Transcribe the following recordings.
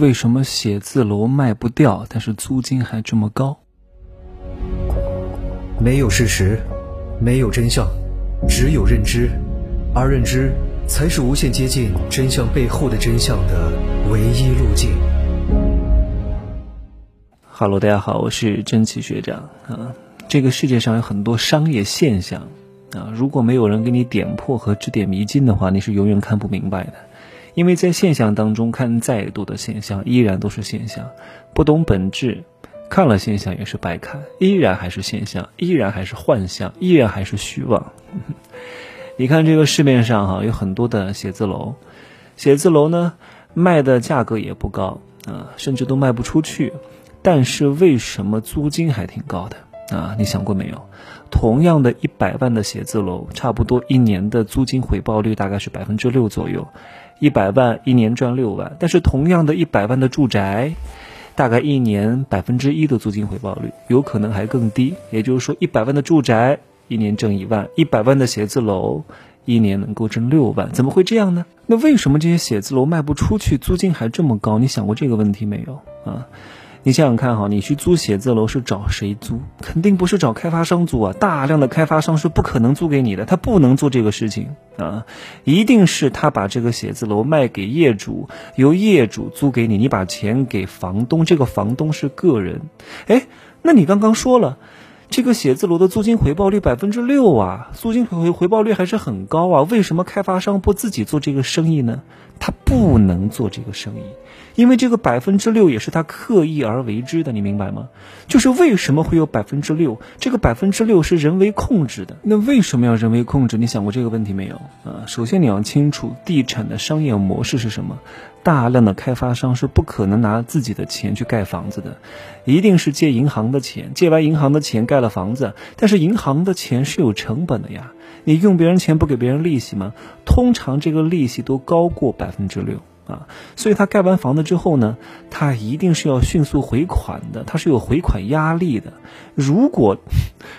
为什么写字楼卖不掉，但是租金还这么高？没有事实，没有真相，只有认知，而认知才是无限接近真相背后的真相的唯一路径。Hello，大家好，我是真奇学长啊。这个世界上有很多商业现象啊，如果没有人给你点破和指点迷津的话，你是永远看不明白的。因为在现象当中看再多的现象，依然都是现象，不懂本质，看了现象也是白看，依然还是现象，依然还是幻象，依然还是虚妄。你看这个市面上哈，有很多的写字楼，写字楼呢卖的价格也不高啊，甚至都卖不出去，但是为什么租金还挺高的？啊，你想过没有？同样的一百万的写字楼，差不多一年的租金回报率大概是百分之六左右，一百万一年赚六万。但是同样的一百万的住宅，大概一年百分之一的租金回报率，有可能还更低。也就是说，一百万的住宅一年挣一万，一百万的写字楼一年能够挣六万，怎么会这样呢？那为什么这些写字楼卖不出去，租金还这么高？你想过这个问题没有啊？你想想看哈，你去租写字楼是找谁租？肯定不是找开发商租啊！大量的开发商是不可能租给你的，他不能做这个事情啊！一定是他把这个写字楼卖给业主，由业主租给你，你把钱给房东，这个房东是个人。哎，那你刚刚说了，这个写字楼的租金回报率百分之六啊，租金回回报率还是很高啊，为什么开发商不自己做这个生意呢？他不能做这个生意。因为这个百分之六也是他刻意而为之的，你明白吗？就是为什么会有百分之六？这个百分之六是人为控制的。那为什么要人为控制？你想过这个问题没有？啊，首先你要清楚地产的商业模式是什么。大量的开发商是不可能拿自己的钱去盖房子的，一定是借银行的钱，借完银行的钱盖了房子。但是银行的钱是有成本的呀，你用别人钱不给别人利息吗？通常这个利息都高过百分之六。啊，所以他盖完房子之后呢，他一定是要迅速回款的，他是有回款压力的。如果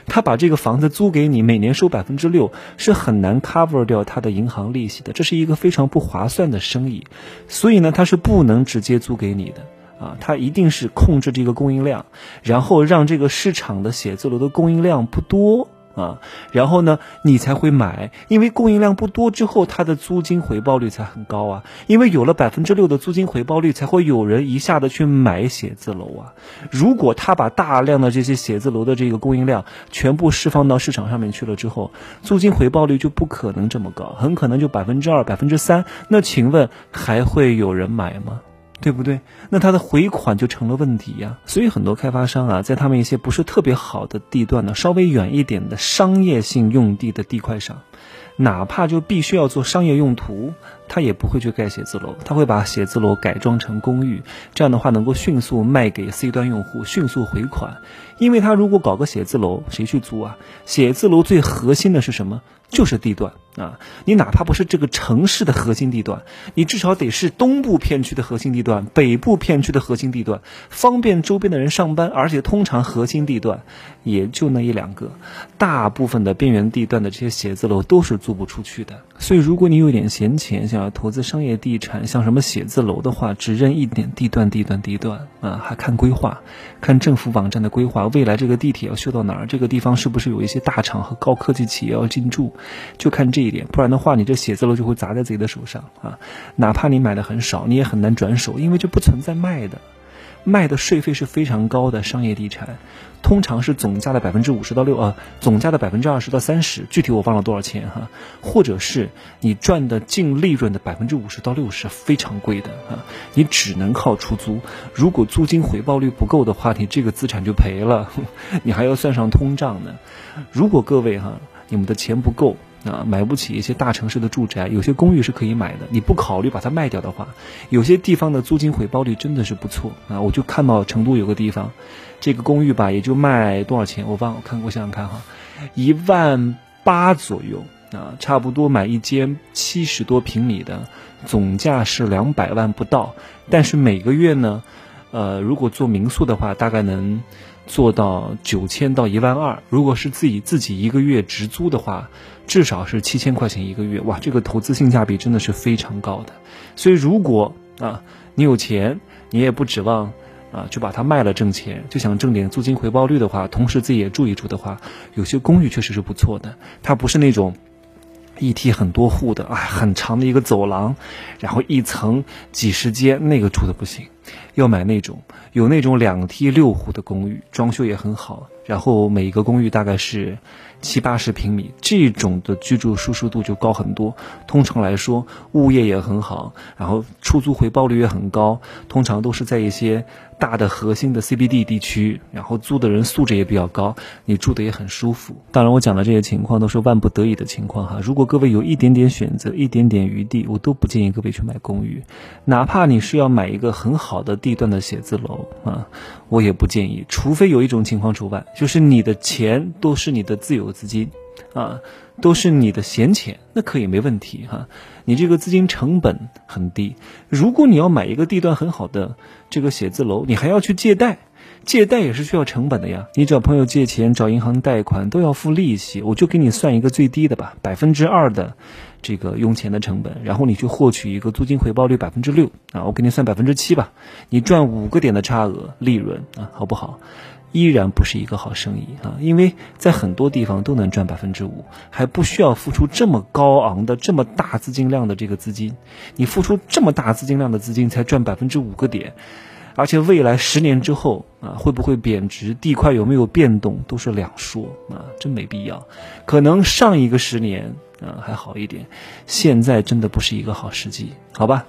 他把这个房子租给你，每年收百分之六，是很难 cover 掉他的银行利息的，这是一个非常不划算的生意。所以呢，他是不能直接租给你的啊，他一定是控制这个供应量，然后让这个市场的写字楼的供应量不多。啊，然后呢，你才会买，因为供应量不多之后，它的租金回报率才很高啊。因为有了百分之六的租金回报率，才会有人一下子去买写字楼啊。如果他把大量的这些写字楼的这个供应量全部释放到市场上面去了之后，租金回报率就不可能这么高，很可能就百分之二、百分之三。那请问还会有人买吗？对不对？那它的回款就成了问题呀。所以很多开发商啊，在他们一些不是特别好的地段呢，稍微远一点的商业性用地的地块上，哪怕就必须要做商业用途，他也不会去盖写字楼，他会把写字楼改装成公寓，这样的话能够迅速卖给 C 端用户，迅速回款。因为他如果搞个写字楼，谁去租啊？写字楼最核心的是什么？就是地段啊！你哪怕不是这个城市的核心地段，你至少得是东部片区的核心地段、北部片区的核心地段，方便周边的人上班。而且通常核心地段也就那一两个，大部分的边缘地段的这些写字楼都是租不出去的。所以，如果你有点闲钱，想要投资商业地产，像什么写字楼的话，只认一点地段、地段、地段啊，还看规划，看政府网站的规划。未来这个地铁要修到哪儿？这个地方是不是有一些大厂和高科技企业要进驻？就看这一点，不然的话，你这写字楼就会砸在自己的手上啊！哪怕你买的很少，你也很难转手，因为这不存在卖的。卖的税费是非常高的，商业地产通常是总价的百分之五十到六啊，总价的百分之二十到三十，具体我忘了多少钱哈。或者是你赚的净利润的百分之五十到六十，非常贵的啊。你只能靠出租，如果租金回报率不够的话，你这个资产就赔了，你还要算上通胀呢。如果各位哈，你们的钱不够。啊，买不起一些大城市的住宅，有些公寓是可以买的。你不考虑把它卖掉的话，有些地方的租金回报率真的是不错啊！我就看到成都有个地方，这个公寓吧，也就卖多少钱，我忘了，看我想想看哈，一万八左右啊，差不多买一间七十多平米的，总价是两百万不到，但是每个月呢，呃，如果做民宿的话，大概能。做到九千到一万二，如果是自己自己一个月直租的话，至少是七千块钱一个月。哇，这个投资性价比真的是非常高的。所以如果啊，你有钱，你也不指望啊就把它卖了挣钱，就想挣点租金回报率的话，同时自己也住一住的话，有些公寓确实是不错的，它不是那种。一梯很多户的，啊，很长的一个走廊，然后一层几十间，那个住的不行，要买那种有那种两梯六户的公寓，装修也很好，然后每一个公寓大概是七八十平米，这种的居住舒适度就高很多。通常来说，物业也很好，然后出租回报率也很高，通常都是在一些。大的核心的 CBD 地区，然后租的人素质也比较高，你住的也很舒服。当然，我讲的这些情况都是万不得已的情况哈。如果各位有一点点选择，一点点余地，我都不建议各位去买公寓。哪怕你是要买一个很好好的地段的写字楼啊，我也不建议。除非有一种情况除外，就是你的钱都是你的自有资金，啊，都是你的闲钱，那可以没问题哈。你这个资金成本很低。如果你要买一个地段很好的这个写字楼，你还要去借贷，借贷也是需要成本的呀。你找朋友借钱，找银行贷款都要付利息。我就给你算一个最低的吧，百分之二的这个用钱的成本，然后你去获取一个租金回报率百分之六啊，我给你算百分之七吧，你赚五个点的差额利润啊，好不好？依然不是一个好生意啊，因为在很多地方都能赚百分之五，还不需要付出这么高昂的、这么大资金量的这个资金。你付出这么大资金量的资金才赚百分之五个点，而且未来十年之后啊，会不会贬值、地块有没有变动都是两说啊，真没必要。可能上一个十年嗯还好一点，现在真的不是一个好时机，好吧？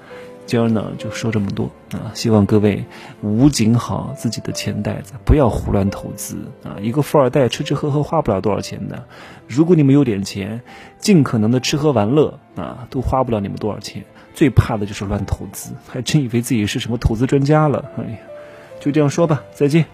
今儿呢就说这么多啊，希望各位捂紧好自己的钱袋子，不要胡乱投资啊！一个富二代吃吃喝喝花不了多少钱的，如果你们有点钱，尽可能的吃喝玩乐啊，都花不了你们多少钱。最怕的就是乱投资，还真以为自己是什么投资专家了。哎呀，就这样说吧，再见。